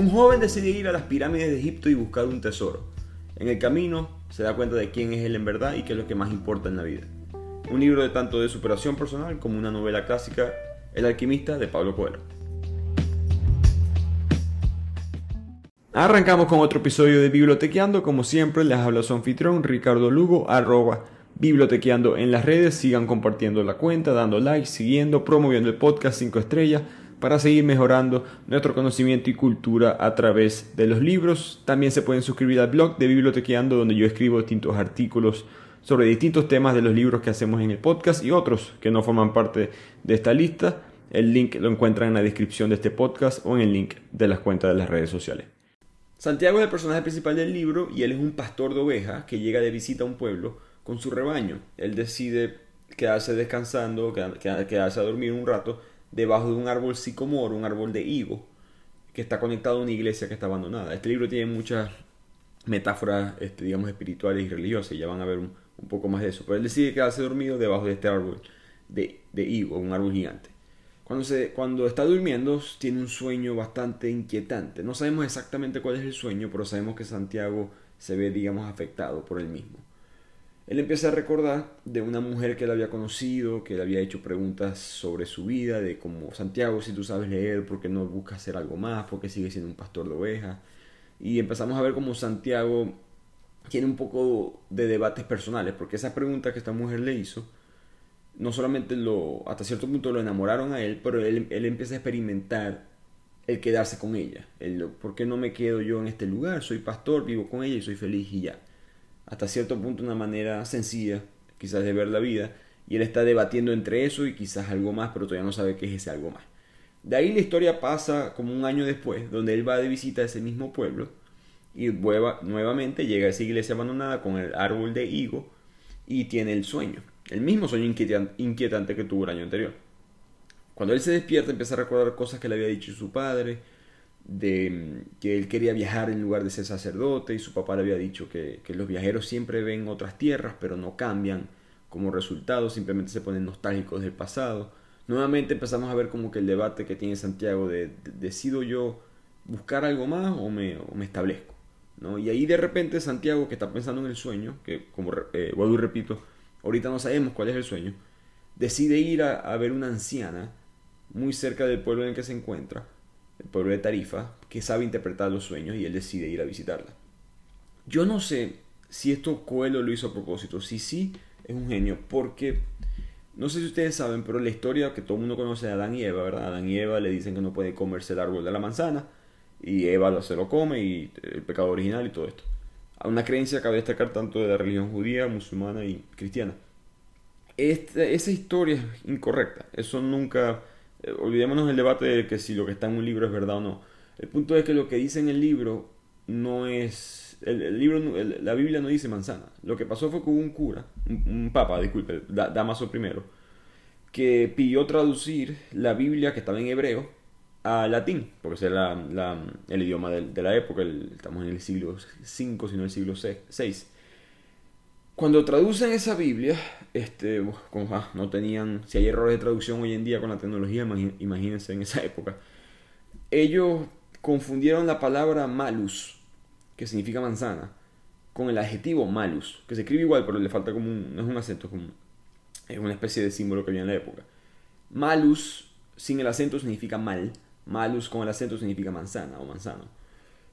Un joven decide ir a las pirámides de Egipto y buscar un tesoro. En el camino se da cuenta de quién es él en verdad y qué es lo que más importa en la vida. Un libro de tanto de superación personal como una novela clásica, El alquimista de Pablo Coelho. Arrancamos con otro episodio de Bibliotequeando. Como siempre, les habla su anfitrión Ricardo Lugo, arroba bibliotequeando en las redes. Sigan compartiendo la cuenta, dando like, siguiendo, promoviendo el podcast 5 estrellas para seguir mejorando nuestro conocimiento y cultura a través de los libros. También se pueden suscribir al blog de Bibliotequeando donde yo escribo distintos artículos sobre distintos temas de los libros que hacemos en el podcast y otros que no forman parte de esta lista. El link lo encuentran en la descripción de este podcast o en el link de las cuentas de las redes sociales. Santiago es el personaje principal del libro y él es un pastor de ovejas que llega de visita a un pueblo con su rebaño. Él decide quedarse descansando, quedarse a dormir un rato debajo de un árbol sicomoro, un árbol de higo, que está conectado a una iglesia que está abandonada. Este libro tiene muchas metáforas, este, digamos, espirituales y religiosas, y ya van a ver un, poco más de eso. Pero él decide quedarse dormido debajo de este árbol de, de higo, un árbol gigante. Cuando, se, cuando está durmiendo tiene un sueño bastante inquietante. No sabemos exactamente cuál es el sueño, pero sabemos que Santiago se ve, digamos, afectado por él mismo. Él empieza a recordar de una mujer que él había conocido, que le había hecho preguntas sobre su vida, de como Santiago, si tú sabes leer, ¿por qué no buscas hacer algo más? ¿Por qué sigue siendo un pastor de ovejas? Y empezamos a ver como Santiago tiene un poco de debates personales, porque esa pregunta que esta mujer le hizo, no solamente lo, hasta cierto punto lo enamoraron a él, pero él, él empieza a experimentar el quedarse con ella. El, ¿Por qué no me quedo yo en este lugar? Soy pastor, vivo con ella y soy feliz y ya hasta cierto punto una manera sencilla, quizás de ver la vida, y él está debatiendo entre eso y quizás algo más, pero todavía no sabe qué es ese algo más. De ahí la historia pasa como un año después, donde él va de visita a ese mismo pueblo y nuevamente llega a esa iglesia abandonada con el árbol de higo y tiene el sueño, el mismo sueño inquietante que tuvo el año anterior. Cuando él se despierta empieza a recordar cosas que le había dicho su padre, de que él quería viajar en lugar de ser sacerdote y su papá le había dicho que, los viajeros siempre ven otras tierras pero no cambian como resultado, simplemente se ponen nostálgicos del pasado. Nuevamente empezamos a ver como que el debate que tiene Santiago de, decido yo buscar algo más o me, me establezco. ¿no? Y ahí de repente Santiago que está pensando en el sueño, que como eh, vuelvo y repito, ahorita no sabemos cuál es el sueño, decide ir a, ver una anciana muy cerca del pueblo en que se encuentra el pueblo de Tarifa, que sabe interpretar los sueños y él decide ir a visitarla. Yo no sé si esto Coelho lo hizo a propósito, si sí, es un genio, porque no sé si ustedes saben, pero la historia que todo el mundo conoce de Adán y Eva, ¿verdad? Adán y Eva le dicen que no puede comerse el árbol de la manzana y Eva se lo come y el pecado original y todo esto. Una creencia cabe destacar tanto de la religión judía, musulmana y cristiana. esa historia es incorrecta, eso nunca eh, olvidémonos del debate de que si lo que está en un libro es verdad o no. El punto es que lo que dice en el libro no es... El, libro, la Biblia no dice manzana. Lo que pasó fue que hubo un cura, un, papa, disculpe, Damaso I, que pidió traducir la Biblia que estaba en hebreo a latín, porque ese era el idioma de, la época, estamos en el siglo V, sino el siglo VI. Cuando traducen esa Biblia, este, ah, no tenían, si hay errores de traducción hoy en día con la tecnología, imagínense en esa época, ellos confundieron la palabra malus, que significa manzana, con el adjetivo malus, que se escribe igual, pero le falta como un, no es un acento, como, es una especie de símbolo que había en la época. Malus sin el acento significa mal, malus con el acento significa manzana o manzano.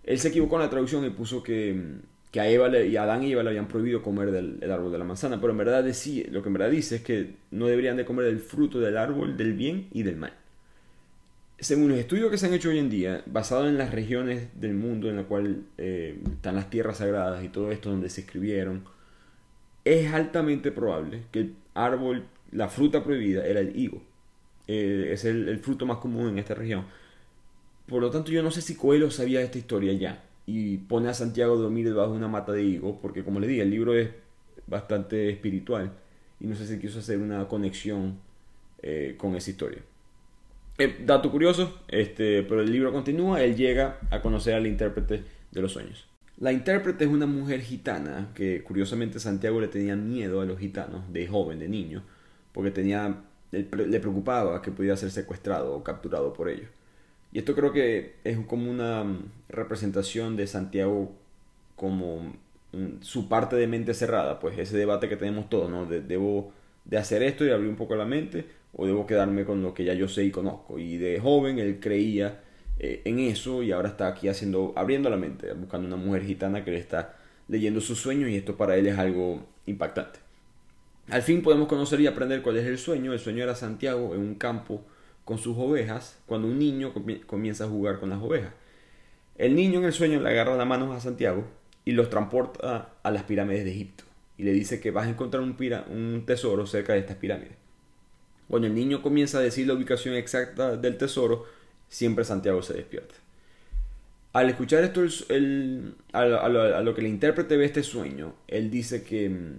Él se equivocó en la traducción y puso que que a Eva y a Adán y Eva le habían prohibido comer del árbol de la manzana, pero en verdad decía, lo que en verdad dice es que no deberían de comer del fruto del árbol del bien y del mal. Según los estudios que se han hecho hoy en día, basados en las regiones del mundo en la cual eh, están las tierras sagradas y todo esto donde se escribieron, es altamente probable que el árbol, la fruta prohibida era el higo. Eh, es el, el, fruto más común en esta región. Por lo tanto, yo no sé si Coelho sabía esta historia ya y pone a Santiago a dormir debajo de una mata de higo, porque como le dije, el libro es bastante espiritual y no sé si quiso hacer una conexión eh, con esa historia. Eh, dato curioso, este, pero el libro continúa, él llega a conocer al intérprete de los sueños. La intérprete es una mujer gitana que curiosamente Santiago le tenía miedo a los gitanos de joven, de niño, porque tenía, le preocupaba que pudiera ser secuestrado o capturado por ellos. Y esto creo que es como una representación de Santiago como su parte de mente cerrada, pues ese debate que tenemos todos, ¿no? debo de hacer esto y abrir un poco la mente o debo quedarme con lo que ya yo sé y conozco. Y de joven él creía eh, en eso y ahora está aquí haciendo, abriendo la mente, buscando una mujer gitana que le está leyendo sus sueños y esto para él es algo impactante. Al fin podemos conocer y aprender cuál es el sueño. El sueño era Santiago en un campo con sus ovejas cuando un niño comienza a jugar con las ovejas. El niño en el sueño le agarra las manos a Santiago y los transporta a las pirámides de Egipto y le dice que vas a encontrar un, tesoro cerca de estas pirámides. Cuando el niño comienza a decir la ubicación exacta del tesoro, siempre Santiago se despierta. Al escuchar esto, el, a, lo, que el intérprete ve este sueño, él dice que,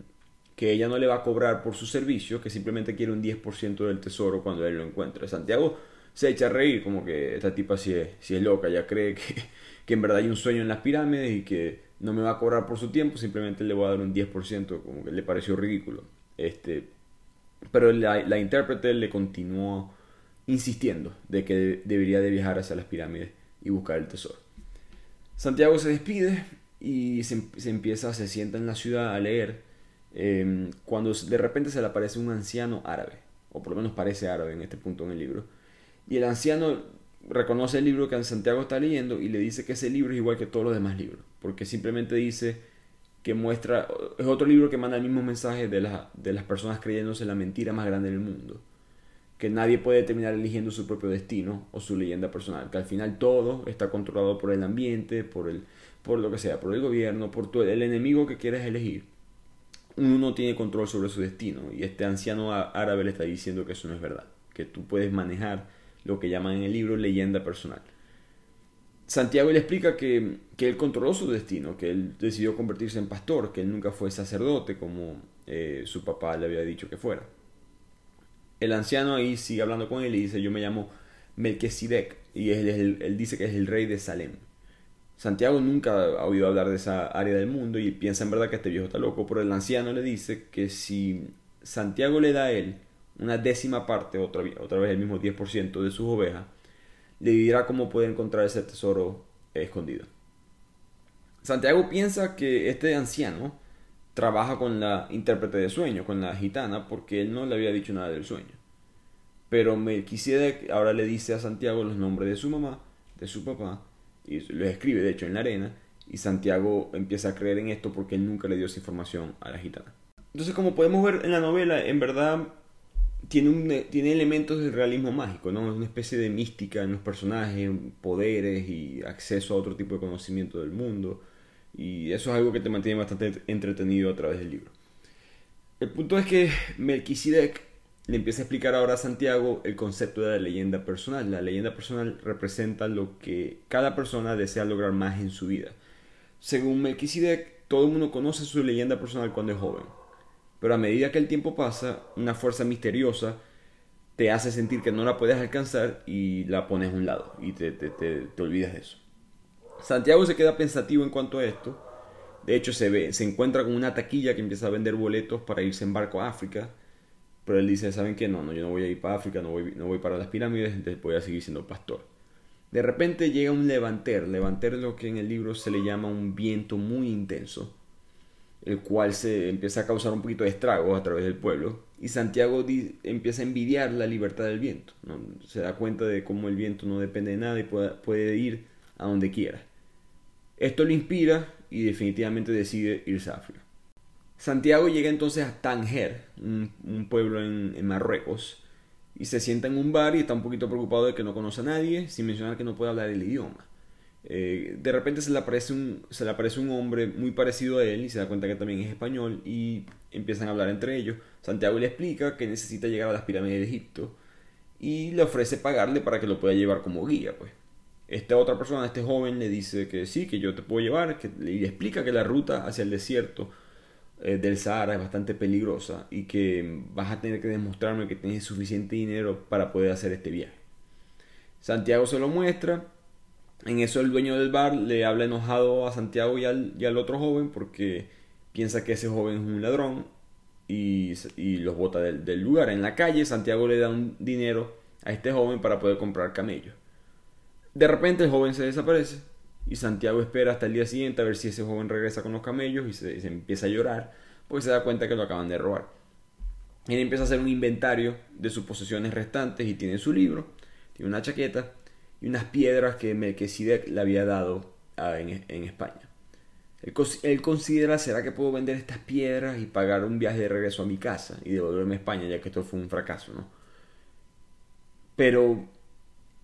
que ella no le va a cobrar por su servicio, que simplemente quiere un 10% del tesoro cuando él lo encuentre. Santiago se echa a reír, como que esta tipa si es, si es loca, ya cree que, que en verdad hay un sueño en las pirámides y que no me va a cobrar por su tiempo, simplemente le voy a dar un 10%, como que le pareció ridículo. Este, pero la, la intérprete le continuó insistiendo de que debería de viajar hacia las pirámides y buscar el tesoro. Santiago se despide y se, empieza, se sienta en la ciudad a leer, em, cuando de repente se le aparece un anciano árabe, o por lo menos parece árabe en este punto en el libro, y el anciano reconoce el libro que Santiago está leyendo y le dice que ese libro es igual que todos los demás libros, porque simplemente dice que muestra, es otro libro que manda el mismo mensaje de, de las personas creyéndose la mentira más grande del mundo, que nadie puede terminar eligiendo su propio destino o su leyenda personal, que al final todo está controlado por el ambiente, por, el, por lo que sea, por el gobierno, por todo, el enemigo que quieres elegir. Uno no tiene control sobre su destino y este anciano árabe le está diciendo que eso no es verdad, que tú puedes manejar lo que llaman en el libro leyenda personal. Santiago le explica que, él controló su destino, que él decidió convertirse en pastor, que él nunca fue sacerdote como eh, su papá le había dicho que fuera. El anciano ahí sigue hablando con él y dice, yo me llamo Melquisedec, y él, él dice que es el rey de Salem. Santiago nunca ha oído hablar de esa área del mundo y piensa en verdad que este viejo está loco, pero el anciano le dice que si Santiago le da a él una décima parte, otra, otra vez el mismo 10% de sus ovejas, le dirá cómo puede encontrar ese tesoro escondido. Santiago piensa que este anciano trabaja con la intérprete de sueño, con la gitana, porque él no le había dicho nada del sueño. Pero Melquisedec ahora le dice a Santiago los nombres de su mamá, de su papá, y los escribe de hecho en la arena, y Santiago empieza a creer en esto porque él nunca le dio esa información a la gitana. Entonces, como podemos ver en la novela, en verdad tiene, un, tiene elementos de realismo mágico, ¿no? Una especie de mística en los personajes, poderes y acceso a otro tipo de conocimiento del mundo. Y eso es algo que te mantiene bastante entretenido a través del libro. El punto es que Melquisedec le empieza a explicar ahora a Santiago el concepto de la leyenda personal. La leyenda personal representa lo que cada persona desea lograr más en su vida. Según Melquisedec, todo el mundo conoce su leyenda personal cuando es joven pero a medida que el tiempo pasa, una fuerza misteriosa te hace sentir que no la puedes alcanzar y la pones a un lado y te, te, te, olvidas de eso. Santiago se queda pensativo en cuanto a esto. De hecho, se, ve, se encuentra con una taquilla que empieza a vender boletos para irse en barco a África. Pero él dice, ¿saben qué? No, no, yo no voy a ir para África, no voy, no voy para las pirámides, entonces voy a seguir siendo pastor. De repente llega un levanter. Levanter lo que en el libro se le llama un viento muy intenso el cual se empieza a causar un poquito de estragos a través del pueblo. Y Santiago empieza a envidiar la libertad del viento. Se da cuenta de cómo el viento no depende de nada y puede, ir a donde quiera. Esto lo inspira y definitivamente decide irse a África. Santiago llega entonces a Tanger, un, pueblo en, Marruecos, y se sienta en un bar y está un poquito preocupado de que no conoce a nadie, sin mencionar que no puede hablar el idioma. Eh, de repente se le, aparece un, se le aparece un hombre muy parecido a él y se da cuenta que también es español y empiezan a hablar entre ellos. Santiago le explica que necesita llegar a las pirámides de Egipto y le ofrece pagarle para que lo pueda llevar como guía. Pues. Esta otra persona, este joven, le dice que sí, que yo te puedo llevar que, y le explica que la ruta hacia el desierto del Sahara es bastante peligrosa y que vas a tener que demostrarme que tienes suficiente dinero para poder hacer este viaje. Santiago se lo muestra en eso el dueño del bar le habla enojado a Santiago y al, otro joven porque piensa que ese joven es un ladrón y, los bota del, lugar. En la calle Santiago le da un dinero a este joven para poder comprar camellos. De repente el joven se desaparece y Santiago espera hasta el día siguiente a ver si ese joven regresa con los camellos y se, empieza a llorar porque se da cuenta que lo acaban de robar. Él empieza a hacer un inventario de sus posesiones restantes y tiene su libro, tiene una chaqueta y unas piedras que Melquisedec le había dado en, en España. Él, considera, ¿será que puedo vender estas piedras y pagar un viaje de regreso a mi casa y devolverme a España, ya que esto fue un fracaso, ¿no? Pero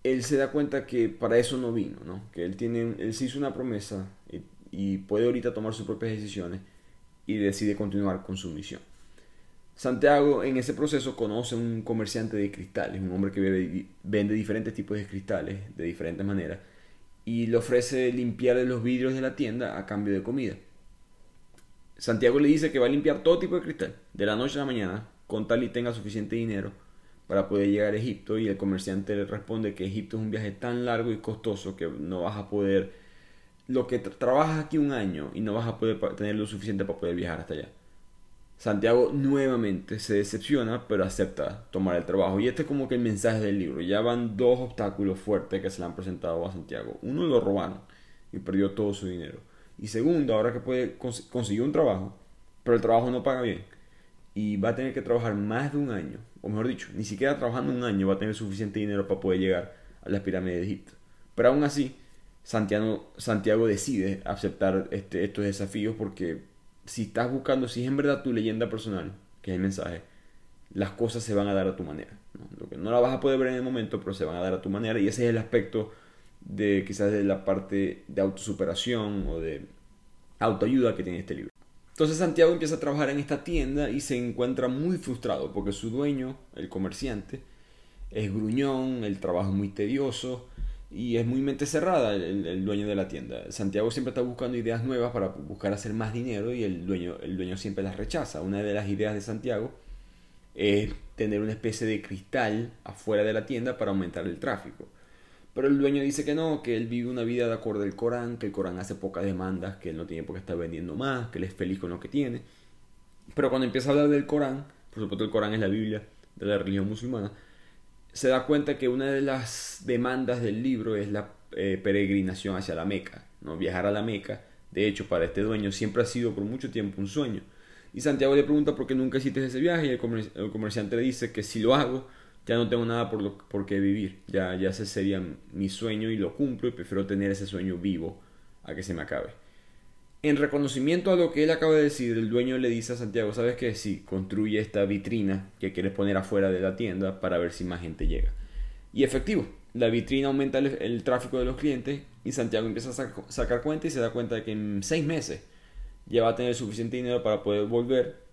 él se da cuenta que para eso no vino, ¿no? Que él, tiene, él se hizo una promesa y, puede ahorita tomar sus propias decisiones y decide continuar con su misión. Santiago en ese proceso conoce a un comerciante de cristales, un hombre que vende diferentes tipos de cristales de diferentes maneras y le ofrece limpiar los vidrios de la tienda a cambio de comida. Santiago le dice que va a limpiar todo tipo de cristal, de la noche a la mañana, con tal y tenga suficiente dinero para poder llegar a Egipto y el comerciante le responde que Egipto es un viaje tan largo y costoso que no vas a poder, lo que trabajas aquí un año y no vas a poder tener lo suficiente para poder viajar hasta allá. Santiago nuevamente se decepciona, pero acepta tomar el trabajo. Y este es como que el mensaje del libro. Ya van dos obstáculos fuertes que se le han presentado a Santiago. Uno lo robaron y perdió todo su dinero. Y segundo, ahora que puede conseguir un trabajo, pero el trabajo no paga bien. Y va a tener que trabajar más de un año. O mejor dicho, ni siquiera trabajando un año va a tener suficiente dinero para poder llegar a las pirámides de Egipto. Pero aún así, Santiago, Santiago decide aceptar este, estos desafíos porque si estás buscando, si es en verdad tu leyenda personal, que es el mensaje, las cosas se van a dar a tu manera. ¿no? Lo que no la vas a poder ver en el momento, pero se van a dar a tu manera. Y ese es el aspecto de quizás de la parte de autosuperación o de autoayuda que tiene este libro. Entonces Santiago empieza a trabajar en esta tienda y se encuentra muy frustrado porque su dueño, el comerciante, es gruñón, el trabajo es muy tedioso, y es muy mente cerrada el, dueño de la tienda. Santiago siempre está buscando ideas nuevas para buscar hacer más dinero y el dueño, el dueño siempre las rechaza. Una de las ideas de Santiago es tener una especie de cristal afuera de la tienda para aumentar el tráfico. Pero el dueño dice que no, que él vive una vida de acuerdo al Corán, que el Corán hace pocas demandas, que él no tiene por qué estar vendiendo más, que él es feliz con lo que tiene. Pero cuando empieza a hablar del Corán, por supuesto el Corán es la Biblia de la religión musulmana, se da cuenta que una de las demandas del libro es la eh, peregrinación hacia la Meca, ¿no? viajar a la Meca. De hecho, para este dueño siempre ha sido por mucho tiempo un sueño. Y Santiago le pregunta por qué nunca hiciste ese viaje y el, comerciante le dice que si lo hago, ya no tengo nada por, lo, por qué vivir. Ya, ya ese sería mi sueño y lo cumplo y prefiero tener ese sueño vivo a que se me acabe. En reconocimiento a lo que él acaba de decir, el dueño le dice a Santiago, ¿sabes qué? Sí, construye esta vitrina que quieres poner afuera de la tienda para ver si más gente llega. Y efectivo, la vitrina aumenta el, tráfico de los clientes y Santiago empieza a sacar cuenta y se da cuenta de que en seis meses ya va a tener suficiente dinero para poder volver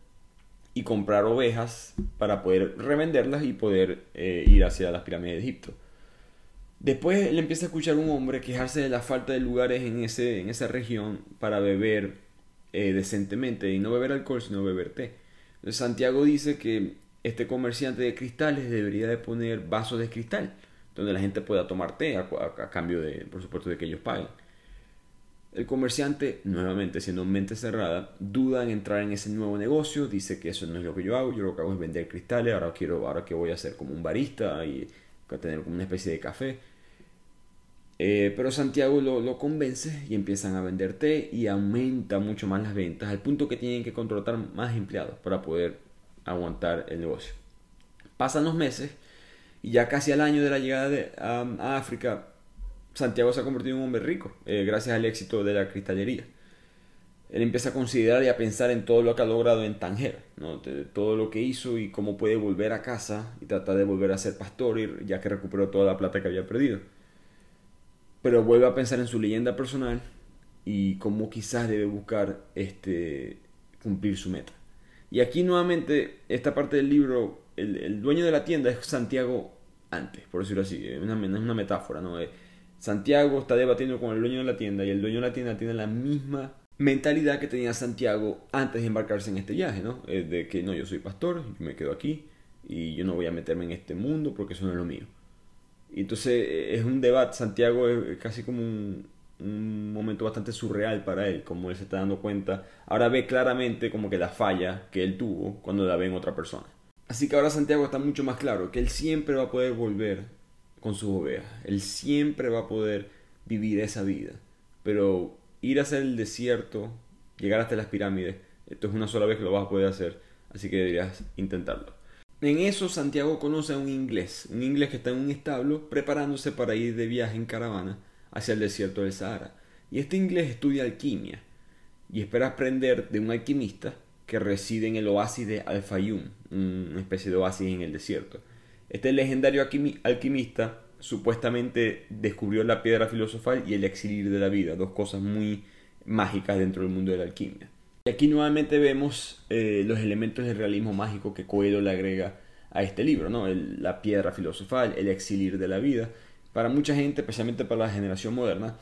y comprar ovejas para poder revenderlas y poder eh, ir hacia las pirámides de Egipto. Después él empieza a escuchar a un hombre quejarse de la falta de lugares en, ese, en esa región para beber eh, decentemente y no beber alcohol sino beber té. Entonces Santiago dice que este comerciante de cristales debería de poner vasos de cristal donde la gente pueda tomar té a, cambio de, por supuesto, de que ellos paguen. El comerciante, nuevamente siendo mente cerrada, duda en entrar en ese nuevo negocio, dice que eso no es lo que yo hago, yo lo que hago es vender cristales, ahora quiero, ahora que voy a ser como un barista y tener como una especie de café. Eh, pero Santiago lo, convence y empiezan a vender té y aumenta mucho más las ventas al punto que tienen que contratar más empleados para poder aguantar el negocio. Pasan los meses y ya casi al año de la llegada a, África, Santiago se ha convertido en un hombre rico eh, gracias al éxito de la cristalería. Él empieza a considerar y a pensar en todo lo que ha logrado en Tanger, ¿no? todo lo que hizo y cómo puede volver a casa y tratar de volver a ser pastor ya que recuperó toda la plata que había perdido pero vuelve a pensar en su leyenda personal y cómo quizás debe buscar este, cumplir su meta. Y aquí nuevamente, esta parte del libro, el, dueño de la tienda es Santiago antes, por decirlo así, es una, una metáfora, ¿no? Santiago está debatiendo con el dueño de la tienda y el dueño de la tienda tiene la misma mentalidad que tenía Santiago antes de embarcarse en este viaje, ¿no? De que no, yo soy pastor, yo me quedo aquí y yo no voy a meterme en este mundo porque eso no es lo mío. Y entonces eh, es un debate, Santiago es casi como un, momento bastante surreal para él, como él se está dando cuenta, ahora ve claramente como que la falla que él tuvo cuando la ve en otra persona. Así que ahora Santiago está mucho más claro, que él siempre va a poder volver con sus ovejas. Él siempre va a poder vivir esa vida. Pero ir hacia el desierto, llegar hasta las pirámides, esto es una sola vez que lo vas a poder hacer, así que deberías intentarlo. En eso Santiago conoce a un inglés, un inglés que está en un establo preparándose para ir de viaje en caravana hacia el desierto del Sahara. Y este inglés estudia alquimia y espera aprender de un alquimista que reside en el oasis de Al-Fayum, una especie de oasis en el desierto. Este legendario alquimista supuestamente descubrió la piedra filosofal y el exilir de la vida, dos cosas muy mágicas dentro del mundo de la alquimia. Y aquí nuevamente vemos eh, los elementos del realismo mágico que Coelho le agrega a este libro, ¿no? la piedra filosofal, el exilir de la vida. Para mucha gente, especialmente para la generación moderna,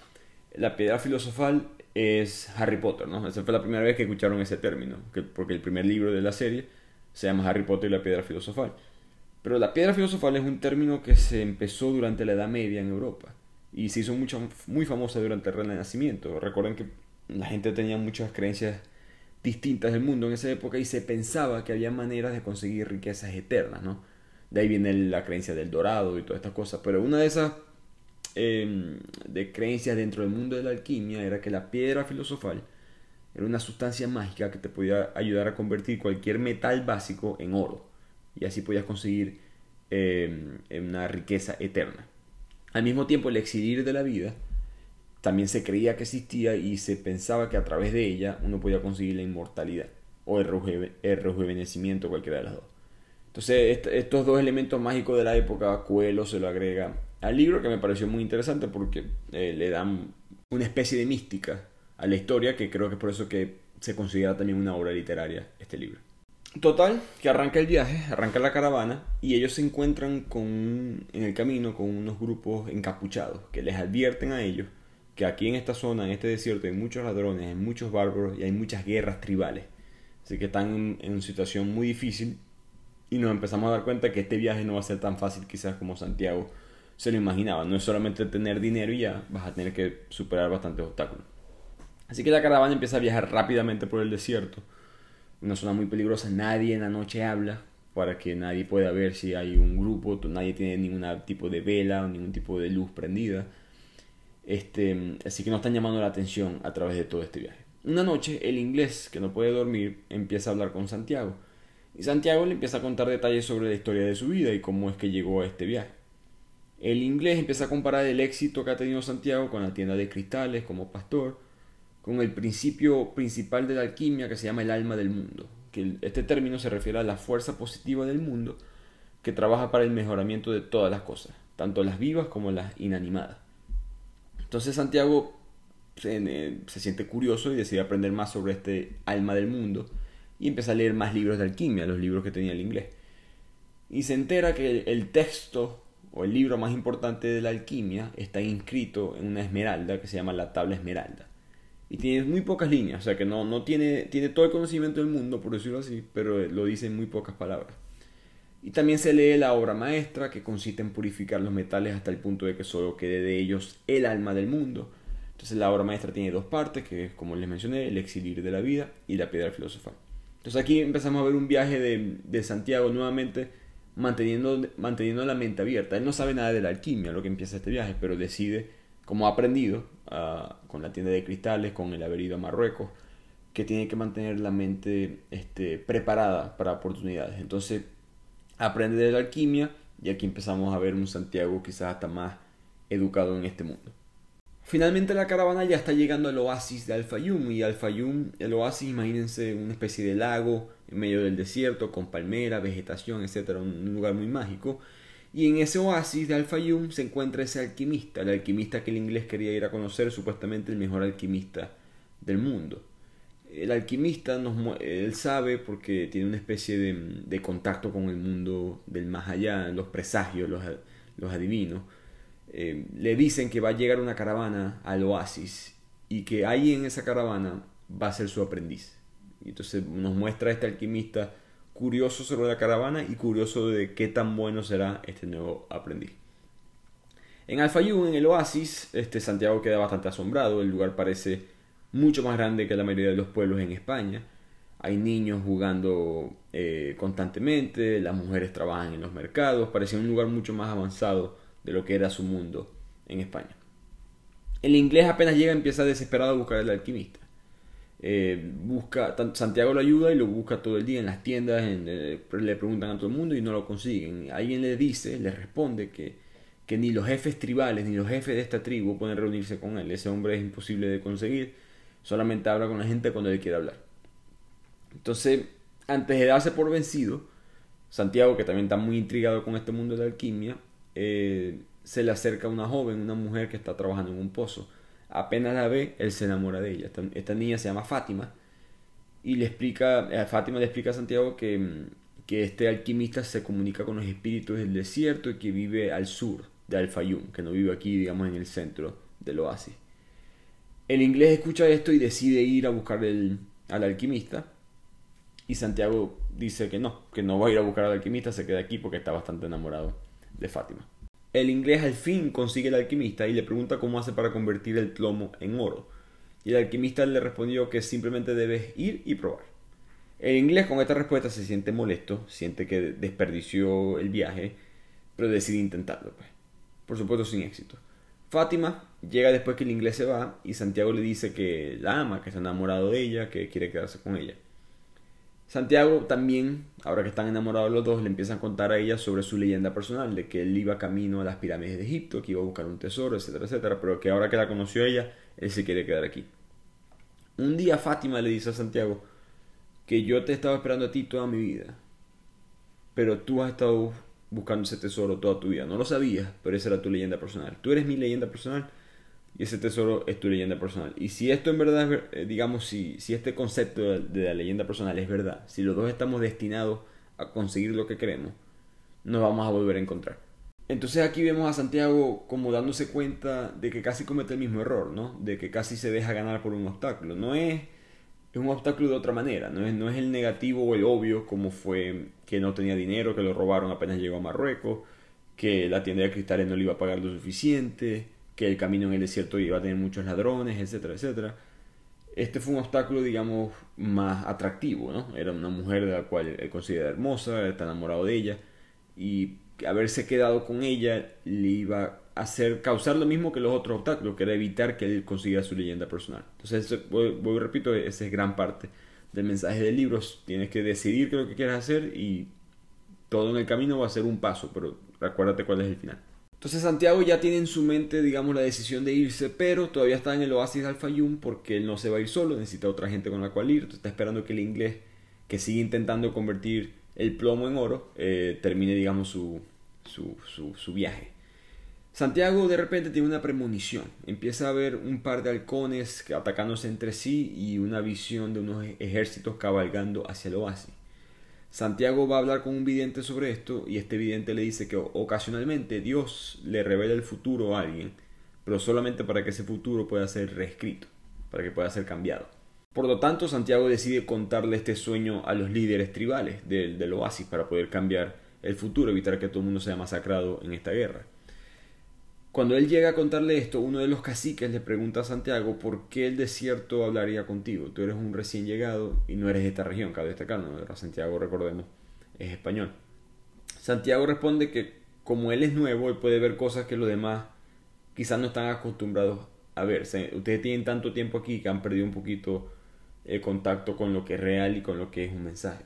la piedra filosofal es Harry Potter, ¿no? Esa fue la primera vez que escucharon ese término, porque el primer libro de la serie se llama Harry Potter y la piedra filosofal. Pero la piedra filosofal es un término que se empezó durante la Edad Media en Europa y se hizo mucho, muy famosa durante el Renacimiento. Recuerden que la gente tenía muchas creencias distintas del mundo en esa época y se pensaba que había maneras de conseguir riquezas eternas, ¿no? De ahí viene la creencia del dorado y todas estas cosas. Pero una de esas em, de creencias dentro del mundo de la alquimia era que la piedra filosofal era una sustancia mágica que te podía ayudar a convertir cualquier metal básico en oro. Y así podías conseguir em, una riqueza eterna. Al mismo tiempo, el exilir de la vida también se creía que existía y se pensaba que a través de ella uno podía conseguir la inmortalidad o el, rejuvenecimiento, cualquiera de las dos. Entonces, estos dos elementos mágicos de la época, Coelho se lo agrega al libro, que me pareció muy interesante porque eh, le dan una especie de mística a la historia, que creo que es por eso que se considera también una obra literaria este libro. Total, que arranca el viaje, arranca la caravana y ellos se encuentran con, en el camino con unos grupos encapuchados que les advierten a ellos que aquí en esta zona, en este desierto, hay muchos ladrones, hay muchos bárbaros y hay muchas guerras tribales. Así que están en, una situación muy difícil y nos empezamos a dar cuenta que este viaje no va a ser tan fácil quizás como Santiago se lo imaginaba. No es solamente tener dinero y ya, vas a tener que superar bastantes obstáculos. Así que la caravana empieza a viajar rápidamente por el desierto. Una zona muy peligrosa, nadie en la noche habla para que nadie pueda ver si hay un grupo, nadie tiene ningún tipo de vela o ningún tipo de luz prendida. Este, así que no están llamando la atención a través de todo este viaje. Una noche, el inglés, que no puede dormir, empieza a hablar con Santiago. Y Santiago le empieza a contar detalles sobre la historia de su vida y cómo es que llegó a este viaje. El inglés empieza a comparar el éxito que ha tenido Santiago con la tienda de cristales como pastor, con el principio principal de la alquimia que se llama el alma del mundo, que este término se refiere a la fuerza positiva del mundo que trabaja para el mejoramiento de todas las cosas, tanto las vivas como las inanimadas. Entonces Santiago se, siente curioso y decide aprender más sobre este alma del mundo y empieza a leer más libros de alquimia, los libros que tenía el inglés. Y se entera que el texto o el libro más importante de la alquimia está inscrito en una esmeralda que se llama la tabla esmeralda. Y tiene muy pocas líneas, o sea que no, no tiene, tiene todo el conocimiento del mundo, por decirlo así, pero lo dice en muy pocas palabras. Y también se lee la obra maestra, que consiste en purificar los metales hasta el punto de que solo quede de ellos el alma del mundo. Entonces la obra maestra tiene dos partes, que es como les mencioné, el exilir de la vida y la piedra filosofal. Entonces aquí empezamos a ver un viaje de, Santiago nuevamente manteniendo, manteniendo la mente abierta. Él no sabe nada de la alquimia, lo que empieza este viaje, pero decide, como ha aprendido ah, con la tienda de cristales, con el haber a Marruecos, que tiene que mantener la mente este, preparada para oportunidades. Entonces aprende de la alquimia y aquí empezamos a ver un Santiago quizás hasta más educado en este mundo. Finalmente la caravana ya está llegando al oasis de Al-Fayum y Al-Fayum, el oasis, imagínense una especie de lago en medio del desierto con palmera, vegetación, etcétera, un lugar muy mágico. Y en ese oasis de Al-Fayum se encuentra ese alquimista, el alquimista que el inglés quería ir a conocer, supuestamente el mejor alquimista del mundo el alquimista nos, él sabe porque tiene una especie de, contacto con el mundo del más allá, los presagios, los, los adivinos. Eh, le dicen que va a llegar una caravana al oasis y que ahí en esa caravana va a ser su aprendiz. Y entonces nos muestra este alquimista curioso sobre la caravana y curioso de qué tan bueno será este nuevo aprendiz. En Alfayú, en el oasis, este Santiago queda bastante asombrado, el lugar parece mucho más grande que la mayoría de los pueblos en España. Hay niños jugando eh, constantemente, las mujeres trabajan en los mercados, parecía un lugar mucho más avanzado de lo que era su mundo en España. El inglés apenas llega empieza desesperado a buscar al alquimista. Eh, busca, Santiago lo ayuda y lo busca todo el día en las tiendas, eh, le preguntan a todo el mundo y no lo consiguen. Alguien le dice, le responde que, que ni los jefes tribales ni los jefes de esta tribu pueden reunirse con él. Ese hombre es imposible de conseguir, solamente habla con la gente cuando él quiere hablar. Entonces, antes de darse por vencido, Santiago, que también está muy intrigado con este mundo de la alquimia, eh, se le acerca a una joven, una mujer que está trabajando en un pozo. Apenas la ve, él se enamora de ella. Esta, niña se llama Fátima y le explica, a Fátima le explica a Santiago que, que este alquimista se comunica con los espíritus del desierto y que vive al sur de Al-Fayum, que no vive aquí, digamos, en el centro del oasis. El inglés escucha esto y decide ir a buscar al alquimista. Y Santiago dice que no, que no va a ir a buscar al alquimista, se queda aquí porque está bastante enamorado de Fátima. El inglés al fin consigue el alquimista y le pregunta cómo hace para convertir el plomo en oro. Y el alquimista le respondió que simplemente debes ir y probar. El inglés con esta respuesta se siente molesto, siente que desperdició el viaje, pero decide intentarlo. Pues. Por supuesto sin éxito. Fátima llega después que el inglés se va y Santiago le dice que la ama, que está enamorado de ella, que quiere quedarse con ella. Santiago también, ahora que están enamorados los dos, le empiezan a contar a ella sobre su leyenda personal, de que él iba camino a las pirámides de Egipto, que iba a buscar un tesoro, etcétera, etcétera, pero que ahora que la conoció ella, él se quiere quedar aquí. Un día Fátima le dice a Santiago que yo te he estado esperando a ti toda mi vida, pero tú has estado buscando ese tesoro toda tu vida. No lo sabías, pero esa era tu leyenda personal. Tú eres mi leyenda personal y ese tesoro es tu leyenda personal. Y si esto en verdad eh, digamos, si, si este concepto de, la leyenda personal es verdad, si los dos estamos destinados a conseguir lo que queremos, nos vamos a volver a encontrar. Entonces aquí vemos a Santiago como dándose cuenta de que casi comete el mismo error, ¿no? De que casi se deja ganar por un obstáculo. No es, es un obstáculo de otra manera, no es, no es el negativo o el obvio como fue que no tenía dinero, que lo robaron apenas llegó a Marruecos, que la tienda de cristales no le iba a pagar lo suficiente, que el camino en el desierto iba a tener muchos ladrones, etcétera, etcétera. Este fue un obstáculo, digamos, más atractivo, ¿no? Era una mujer de la cual él considera hermosa, está enamorado de ella, y haberse quedado con ella le iba a hacer causar lo mismo que los otros obstáculos, que era evitar que él consiguiera su leyenda personal. Entonces, voy, voy repito, esa es gran parte del mensaje del libro. Tienes que decidir qué es lo que quieres hacer y todo en el camino va a ser un paso, pero recuérdate cuál es el final. Entonces Santiago ya tiene en su mente, digamos, la decisión de irse, pero todavía está en el oasis de Al-Fayum porque él no se va a ir solo, necesita otra gente con la cual ir. Entonces está esperando que el inglés, que sigue intentando convertir el plomo en oro, eh, termine, digamos, su, su, su, su, viaje. Santiago de repente tiene una premonición. Empieza a ver un par de halcones atacándose entre sí y una visión de unos ejércitos cabalgando hacia el oasis. Santiago va a hablar con un vidente sobre esto y este vidente le dice que ocasionalmente Dios le revela el futuro a alguien, pero solamente para que ese futuro pueda ser reescrito, para que pueda ser cambiado. Por lo tanto, Santiago decide contarle este sueño a los líderes tribales del, oasis para poder cambiar el futuro, evitar que todo el mundo sea masacrado en esta guerra. Cuando él llega a contarle esto, uno de los caciques le pregunta a Santiago por qué el desierto hablaría contigo. Tú eres un recién llegado y no eres de esta región, cabe destacar, ¿no? Santiago, recordemos, es español. Santiago responde que como él es nuevo, él puede ver cosas que los demás quizás no están acostumbrados a ver. Ustedes tienen tanto tiempo aquí que han perdido un poquito el contacto con lo que es real y con lo que es un mensaje.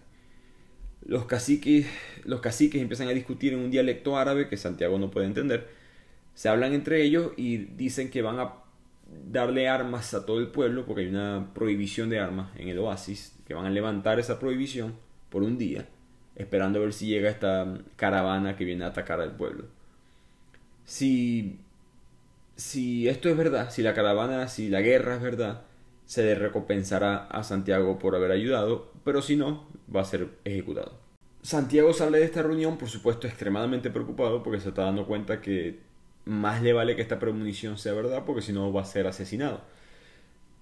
Los caciques, los caciques empiezan a discutir en un dialecto árabe que Santiago no puede entender se hablan entre ellos y dicen que van a darle armas a todo el pueblo porque hay una prohibición de armas en el oasis, que van a levantar esa prohibición por un día, esperando a ver si llega esta caravana que viene a atacar al pueblo. Si, si esto es verdad, si la caravana, si la guerra es verdad, se le recompensará a Santiago por haber ayudado, pero si no, va a ser ejecutado. Santiago sale de esta reunión, por supuesto, extremadamente preocupado porque se está dando cuenta que más le vale que esta premonición sea verdad porque si no va a ser asesinado.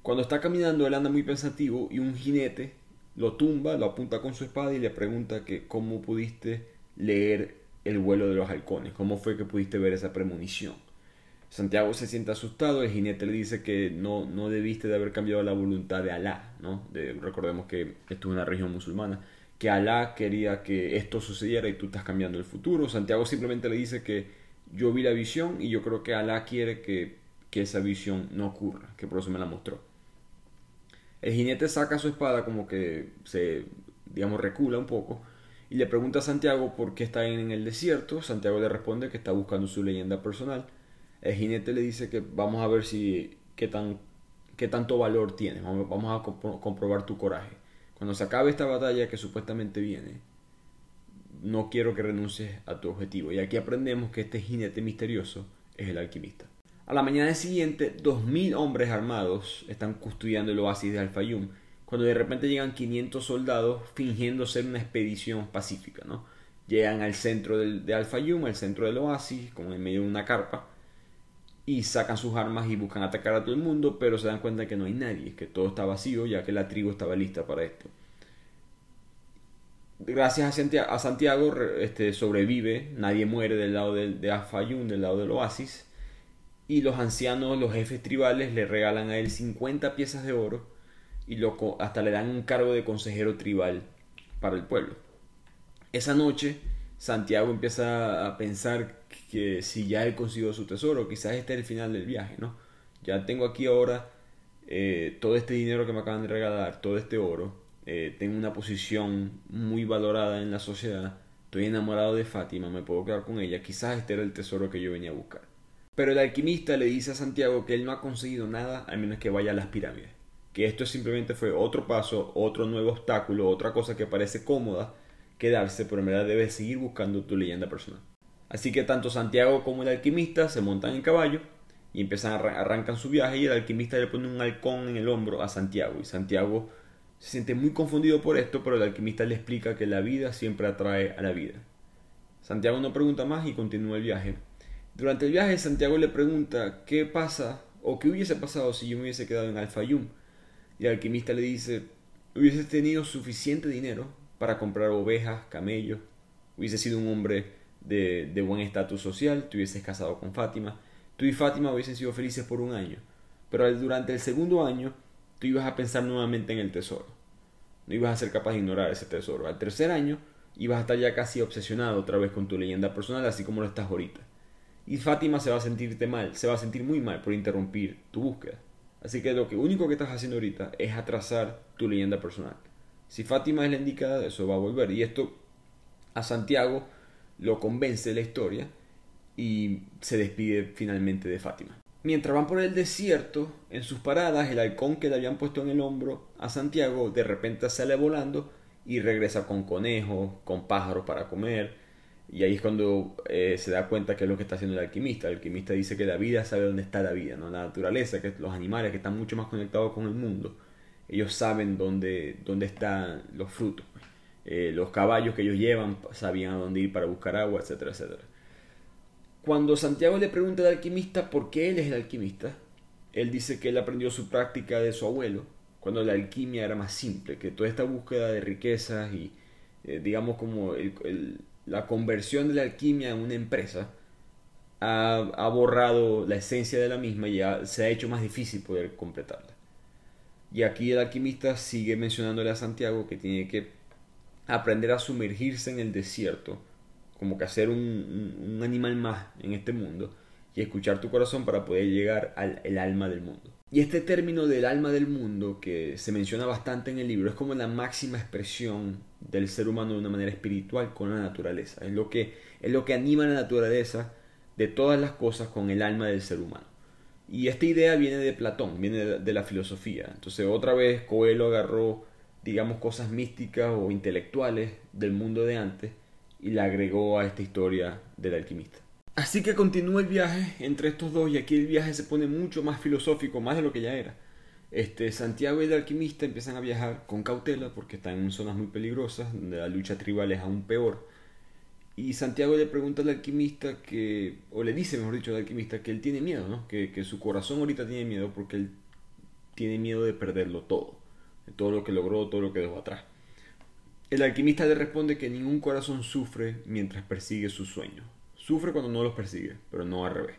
Cuando está caminando él anda muy pensativo y un jinete lo tumba, lo apunta con su espada y le pregunta que cómo pudiste leer el vuelo de los halcones, cómo fue que pudiste ver esa premonición. Santiago se siente asustado, el jinete le dice que no, no debiste de haber cambiado la voluntad de Alá, ¿no? recordemos que esto es una región musulmana, que Alá quería que esto sucediera y tú estás cambiando el futuro. Santiago simplemente le dice que yo vi la visión y yo creo que Alá quiere que, que esa visión no ocurra, que por eso me la mostró. El jinete saca su espada como que se, digamos, recula un poco y le pregunta a Santiago por qué está en el desierto. Santiago le responde que está buscando su leyenda personal. El jinete le dice que vamos a ver si qué, tan, qué tanto valor tienes, vamos, a comprobar tu coraje. Cuando se acabe esta batalla que supuestamente viene, no quiero que renuncies a tu objetivo. Y aquí aprendemos que este jinete misterioso es el alquimista. A la mañana siguiente, 2.000 hombres armados están custodiando el oasis de Al-Fayum, cuando de repente llegan 500 soldados fingiendo ser una expedición pacífica. ¿no? Llegan al centro de Al-Fayum, al centro del oasis, como en medio de una carpa, y sacan sus armas y buscan atacar a todo el mundo, pero se dan cuenta que no hay nadie, que todo está vacío, ya que la tribu estaba lista para esto gracias a Santiago, este, sobrevive, nadie muere del lado de, de Afayun, del lado del oasis, y los ancianos, los jefes tribales, le regalan a él 50 piezas de oro y hasta le dan un cargo de consejero tribal para el pueblo. Esa noche, Santiago empieza a pensar que si ya él consiguió su tesoro, quizás este es el final del viaje, ¿no? Ya tengo aquí ahora eh, todo este dinero que me acaban de regalar, todo este oro, eh, tengo una posición muy valorada en la sociedad, estoy enamorado de Fátima, me puedo quedar con ella, quizás este era el tesoro que yo venía a buscar. Pero el alquimista le dice a Santiago que él no ha conseguido nada a menos que vaya a las pirámides, que esto simplemente fue otro paso, otro nuevo obstáculo, otra cosa que parece cómoda quedarse, pero en verdad debes seguir buscando tu leyenda personal. Así que tanto Santiago como el alquimista se montan en caballo y empiezan arrancan su viaje y el alquimista le pone un halcón en el hombro a Santiago y Santiago se siente muy confundido por esto, pero el alquimista le explica que la vida siempre atrae a la vida. Santiago no pregunta más y continúa el viaje. Durante el viaje, Santiago le pregunta qué pasa o qué hubiese pasado si yo me hubiese quedado en Alfayum. Y el alquimista le dice, hubiese tenido suficiente dinero para comprar ovejas, camellos, hubiese sido un hombre de, de buen estatus social, te hubieses casado con Fátima, tú y Fátima hubiesen sido felices por un año. Pero durante el segundo año, tú ibas a pensar nuevamente en el tesoro. No ibas a ser capaz de ignorar ese tesoro. Al tercer año ibas a estar ya casi obsesionado otra vez con tu leyenda personal, así como lo estás ahorita. Y Fátima se va a sentirte mal, se va a sentir muy mal por interrumpir tu búsqueda. Así que lo que único que estás haciendo ahorita es atrasar tu leyenda personal. Si Fátima es la indicada, eso va a volver. Y esto a Santiago lo convence la historia y se despide finalmente de Fátima. Mientras van por el desierto, en sus paradas, el halcón que le habían puesto en el hombro a Santiago de repente sale volando y regresa con conejos, con pájaros para comer. Y ahí es cuando eh, se da cuenta que es lo que está haciendo el alquimista. El alquimista dice que la vida sabe dónde está la vida, ¿no? la naturaleza, que los animales que están mucho más conectados con el mundo. Ellos saben dónde, dónde están los frutos. Pues. Eh, los caballos que ellos llevan sabían a dónde ir para buscar agua, etcétera, etcétera. Cuando Santiago le pregunta al alquimista por qué él es el alquimista, él dice que él aprendió su práctica de su abuelo, cuando la alquimia era más simple, que toda esta búsqueda de riquezas y eh, digamos como la conversión de la alquimia en una empresa ha, borrado la esencia de la misma y ya se ha hecho más difícil poder completarla. Y aquí el alquimista sigue mencionándole a Santiago que tiene que aprender a sumergirse en el desierto como que hacer un, animal más en este mundo y escuchar tu corazón para poder llegar al alma del mundo. Y este término del alma del mundo que se menciona bastante en el libro es como la máxima expresión del ser humano de una manera espiritual con la naturaleza. Es lo que, es lo que anima la naturaleza de todas las cosas con el alma del ser humano. Y esta idea viene de Platón, viene de, de la filosofía. Entonces otra vez Coelho agarró, digamos, cosas místicas o intelectuales del mundo de antes y la agregó a esta historia del alquimista. Así que continúa el viaje entre estos dos y aquí el viaje se pone mucho más filosófico, más de lo que ya era. Este, Santiago y el alquimista empiezan a viajar con cautela porque están en zonas muy peligrosas donde la lucha tribal es aún peor. Y Santiago le pregunta al alquimista que, o le dice mejor dicho al alquimista que él tiene miedo, ¿no? que, que su corazón ahorita tiene miedo porque él tiene miedo de perderlo todo, de todo lo que logró, todo lo que dejó atrás. El alquimista le responde que ningún corazón sufre mientras persigue sus sueños. Sufre cuando no los persigue, pero no al revés,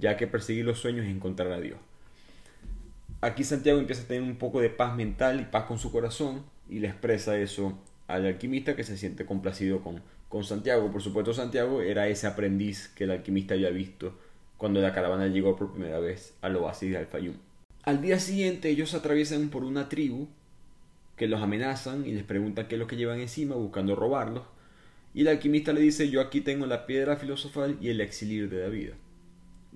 ya que perseguir los sueños es encontrar a Dios. Aquí Santiago empieza a tener un poco de paz mental y paz con su corazón y le expresa eso al alquimista que se siente complacido con, con Santiago. Por supuesto, Santiago era ese aprendiz que el alquimista había visto cuando la caravana llegó por primera vez al oasis de Al-Fayum. Al día siguiente ellos atraviesan por una tribu que los amenazan y les preguntan qué es lo que llevan encima buscando robarlos. Y el alquimista le dice yo aquí tengo la piedra filosofal y el exilir de la vida.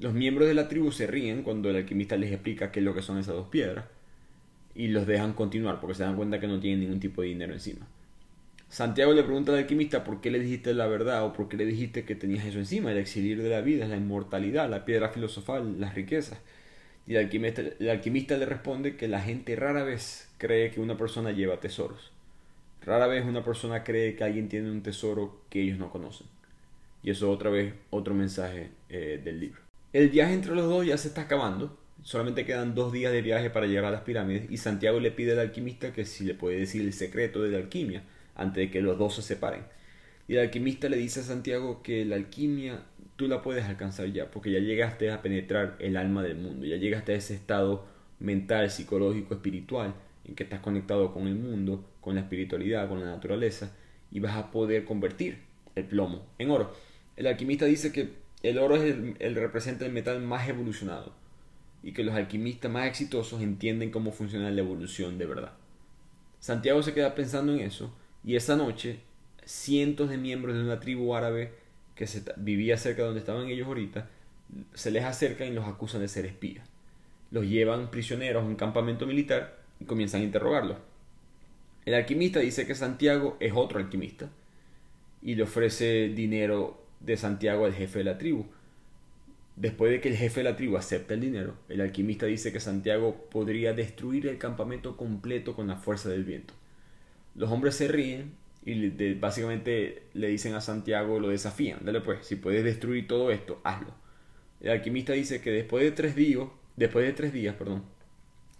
Los miembros de la tribu se ríen cuando el alquimista les explica qué es lo que son esas dos piedras y los dejan continuar porque se dan cuenta que no tienen ningún tipo de dinero encima. Santiago le pregunta al alquimista por qué le dijiste la verdad o por qué le dijiste que tenías eso encima, el exilir de la vida, la inmortalidad, la piedra filosofal, las riquezas. Y el alquimista, el alquimista le responde que la gente rara vez cree que una persona lleva tesoros. Rara vez una persona cree que alguien tiene un tesoro que ellos no conocen. Y eso otra vez, otro mensaje eh, del libro. El viaje entre los dos ya se está acabando. Solamente quedan dos días de viaje para llegar a las pirámides y Santiago le pide al alquimista que si le puede decir el secreto de la alquimia antes de que los dos se separen. Y el alquimista le dice a Santiago que la alquimia tú la puedes alcanzar ya, porque ya llegaste a penetrar el alma del mundo, ya llegaste a ese estado mental, psicológico, espiritual, en que estás conectado con el mundo, con la espiritualidad, con la naturaleza, y vas a poder convertir el plomo en oro. El alquimista dice que el oro es el, representa el metal más evolucionado, y que los alquimistas más exitosos entienden cómo funciona la evolución de verdad. Santiago se queda pensando en eso, y esa noche cientos de miembros de una tribu árabe que vivía cerca de donde estaban ellos ahorita, se les acercan y los acusan de ser espías. Los llevan prisioneros a un campamento militar y comienzan a interrogarlos. El alquimista dice que Santiago es otro alquimista y le ofrece dinero de Santiago al jefe de la tribu. Después de que el jefe de la tribu acepta el dinero, el alquimista dice que Santiago podría destruir el campamento completo con la fuerza del viento. Los hombres se ríen y básicamente le dicen a Santiago, lo desafían, dale pues, si puedes destruir todo esto, hazlo. El alquimista dice que después de tres días, después de tres días, perdón,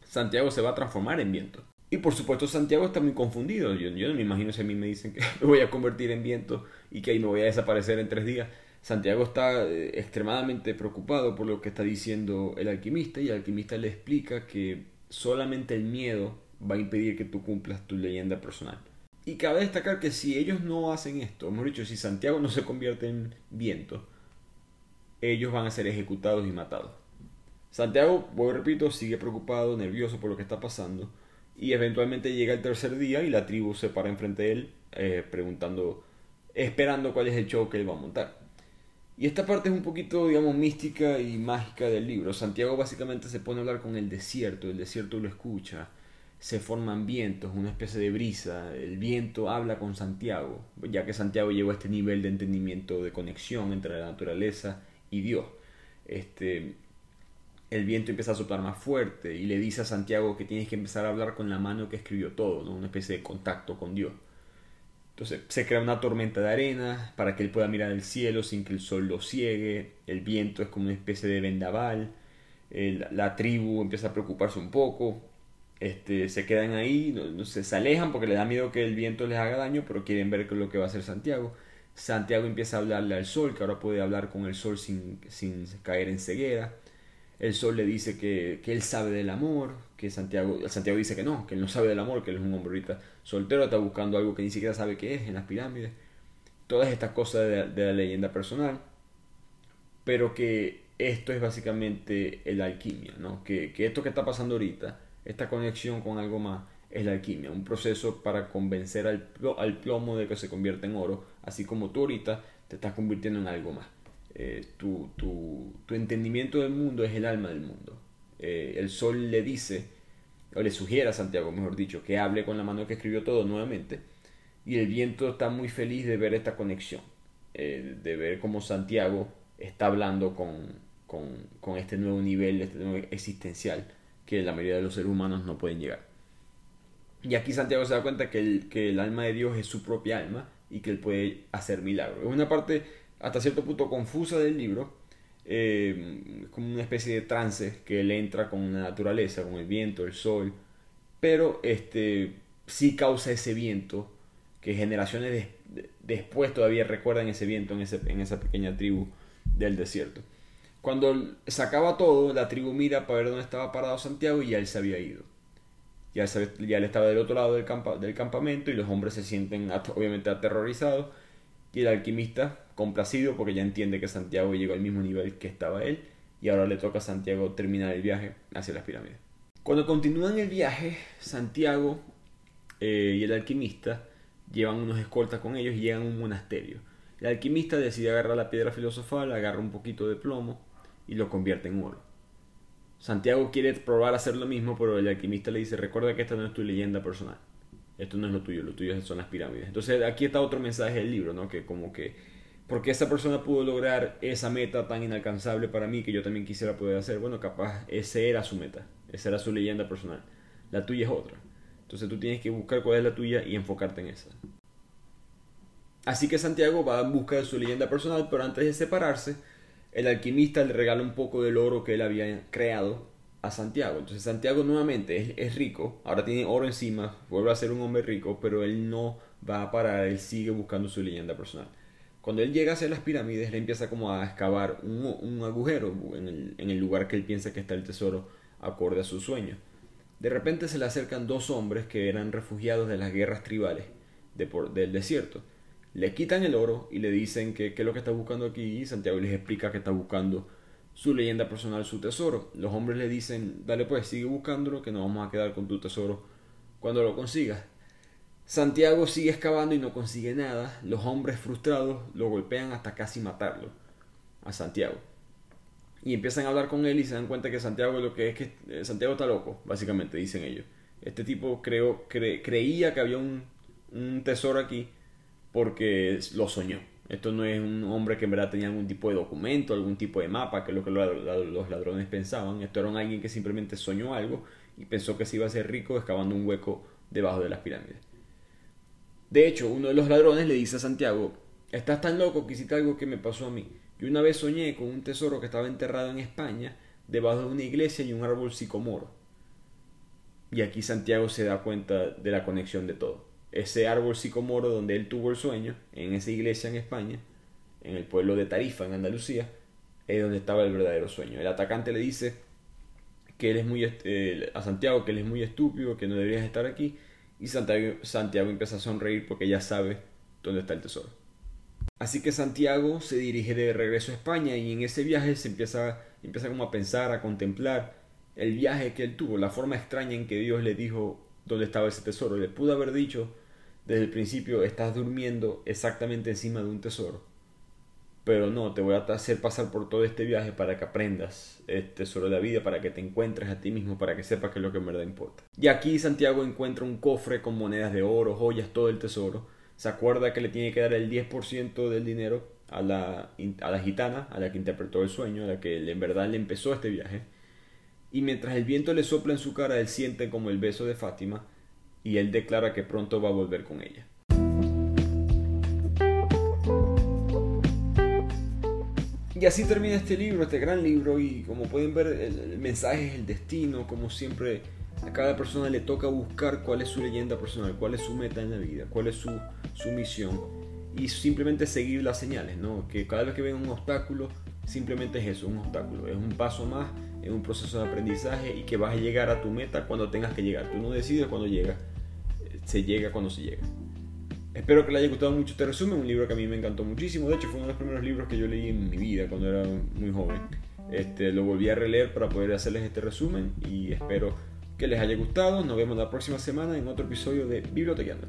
Santiago se va a transformar en viento. Y por supuesto Santiago está muy confundido. Yo, yo no me imagino si a mí me dicen que me voy a convertir en viento y que ahí me voy a desaparecer en tres días. Santiago está eh, extremadamente preocupado por lo que está diciendo el alquimista y el alquimista le explica que solamente el miedo va a impedir que tú cumplas tu leyenda personal. Y cabe destacar que si ellos no hacen esto, hemos dicho, si Santiago no se convierte en viento, ellos van a ser ejecutados y matados. Santiago, vuelvo repito, sigue preocupado, nervioso por lo que está pasando. Y eventualmente llega el tercer día y la tribu se para enfrente de él, eh, preguntando, esperando cuál es el show que él va a montar. Y esta parte es un poquito, digamos, mística y mágica del libro. Santiago básicamente se pone a hablar con el desierto, el desierto lo escucha, se forman vientos, una especie de brisa. El viento habla con Santiago, ya que Santiago llegó a este nivel de entendimiento, de conexión entre la naturaleza y Dios. Este, el viento empieza a soplar más fuerte y le dice a Santiago que tienes que empezar a hablar con la mano que escribió todo, una especie de contacto con Dios. Entonces se crea una tormenta de arena para que él pueda mirar el cielo sin que el sol lo ciegue. El viento es como una especie de vendaval. la tribu empieza a preocuparse un poco este, se quedan ahí, no, se, alejan porque les da miedo que el viento les haga daño, pero quieren ver lo que va a hacer Santiago. Santiago empieza a hablarle al sol, que ahora puede hablar con el sol sin, sin caer en ceguera. El sol le dice que, que, él sabe del amor, que Santiago, Santiago dice que no, que él no sabe del amor, que él es un hombre soltero, está buscando algo que ni siquiera sabe qué es en las pirámides. Todas estas cosas de, de la leyenda personal, pero que esto es básicamente la alquimia, ¿no? que, que esto que está pasando ahorita esta conexión con algo más es la alquimia, un proceso para convencer al, plomo de que se convierta en oro, así como tú ahorita te estás convirtiendo en algo más. Eh, tu, entendimiento del mundo es el alma del mundo. Eh, el sol le dice, o le sugiere a Santiago, mejor dicho, que hable con la mano que escribió todo nuevamente. Y el viento está muy feliz de ver esta conexión, eh, de ver cómo Santiago está hablando con, con este nuevo nivel, este nuevo existencial que la mayoría de los seres humanos no pueden llegar. Y aquí Santiago se da cuenta que el, que el alma de Dios es su propia alma y que él puede hacer milagros. Es una parte hasta cierto punto confusa del libro, eh, como una especie de trance que él entra con la naturaleza, con el viento, el sol, pero este sí causa ese viento que generaciones después todavía recuerdan ese viento en, ese, en esa pequeña tribu del desierto. Cuando se acaba todo, la tribu mira para ver dónde estaba parado Santiago y ya él se había ido. Ya, ya él estaba del otro lado del, campamento y los hombres se sienten obviamente aterrorizados Y el alquimista, complacido porque ya entiende que Santiago llegó al mismo nivel que estaba él, y ahora le toca a Santiago terminar el viaje hacia las pirámides. Cuando continúan el viaje, Santiago eh, y el alquimista llevan unos escoltas con ellos y llegan a un monasterio. El alquimista decide agarrar la piedra filosofal, agarra un poquito de plomo y lo convierte en oro. Santiago quiere probar a hacer lo mismo, pero el alquimista le dice, recuerda que esta no es tu leyenda personal. Esto no es lo tuyo, lo tuyo son las pirámides. Entonces aquí está otro mensaje del libro, ¿no? Que como que, porque esa persona pudo lograr esa meta tan inalcanzable para mí que yo también quisiera poder hacer, bueno, capaz ese era su meta, esa era su leyenda personal. La tuya es otra. Entonces tú tienes que buscar cuál es la tuya y enfocarte en esa. Así que Santiago va en busca de su leyenda personal, pero antes de separarse, el alquimista le regala un poco del oro que él había creado a Santiago. Entonces Santiago nuevamente es, rico, ahora tiene oro encima, vuelve a ser un hombre rico, pero él no va a parar, él sigue buscando su leyenda personal. Cuando él llega hacia las pirámides, le empieza como a excavar un, agujero en el, lugar que él piensa que está el tesoro, acorde a su sueño. De repente se le acercan dos hombres que eran refugiados de las guerras tribales del desierto. Le quitan el oro y le dicen que qué es lo que está buscando aquí y Santiago les explica que está buscando su leyenda personal, su tesoro. Los hombres le dicen, dale pues, sigue buscándolo, que nos vamos a quedar con tu tesoro cuando lo consigas. Santiago sigue excavando y no consigue nada. Los hombres frustrados lo golpean hasta casi matarlo a Santiago. Y empiezan a hablar con él y se dan cuenta que Santiago lo que es que eh, Santiago está loco, básicamente dicen ellos. Este tipo creo, creía que había un, un tesoro aquí porque lo soñó. Esto no es un hombre que en verdad tenía algún tipo de documento, algún tipo de mapa, que es lo que los ladrones pensaban. Esto era alguien que simplemente soñó algo y pensó que se iba a ser rico excavando un hueco debajo de las pirámides. De hecho, uno de los ladrones le dice a Santiago, estás tan loco que hiciste algo que me pasó a mí. Yo una vez soñé con un tesoro que estaba enterrado en España, debajo de una iglesia y un árbol sicomoro. Y aquí Santiago se da cuenta de la conexión de todo ese árbol sicomoro donde él tuvo el sueño, en esa iglesia en España, en el pueblo de Tarifa, en Andalucía, es donde estaba el verdadero sueño. El atacante le dice que él es muy eh, a Santiago que él es muy estúpido, que no deberías estar aquí, y Santiago, Santiago empieza a sonreír porque ya sabe dónde está el tesoro. Así que Santiago se dirige de regreso a España y en ese viaje se empieza, empieza como a pensar, a contemplar el viaje que él tuvo, la forma extraña en que Dios le dijo dónde estaba ese tesoro. Le pudo haber dicho desde el principio, estás durmiendo exactamente encima de un tesoro. Pero no, te voy a hacer pasar por todo este viaje para que aprendas el tesoro de la vida, para que te encuentres a ti mismo, para que sepas que es lo que en verdad importa. Y aquí Santiago encuentra un cofre con monedas de oro, joyas, todo el tesoro. Se acuerda que le tiene que dar el 10% del dinero a la, a la gitana, a la que interpretó el sueño, a la que en verdad le empezó este viaje y mientras el viento le sopla en su cara, él siente como el beso de Fátima y él declara que pronto va a volver con ella. Y así termina este libro, este gran libro, y como pueden ver, el, mensaje es el destino, como siempre, a cada persona le toca buscar cuál es su leyenda personal, cuál es su meta en la vida, cuál es su, su misión, y simplemente seguir las señales, ¿no? Que cada vez que ven un obstáculo, simplemente es eso, un obstáculo, es un paso más en un proceso de aprendizaje y que vas a llegar a tu meta cuando tengas que llegar. Tú no decides cuando llega, se llega cuando se llega. Espero que le haya gustado mucho este resumen, un libro que a mí me encantó muchísimo. De hecho, fue uno de los primeros libros que yo leí en mi vida cuando era muy joven. Este, lo volví a releer para poder hacerles este resumen y espero que les haya gustado. Nos vemos la próxima semana en otro episodio de Bibliotequeando.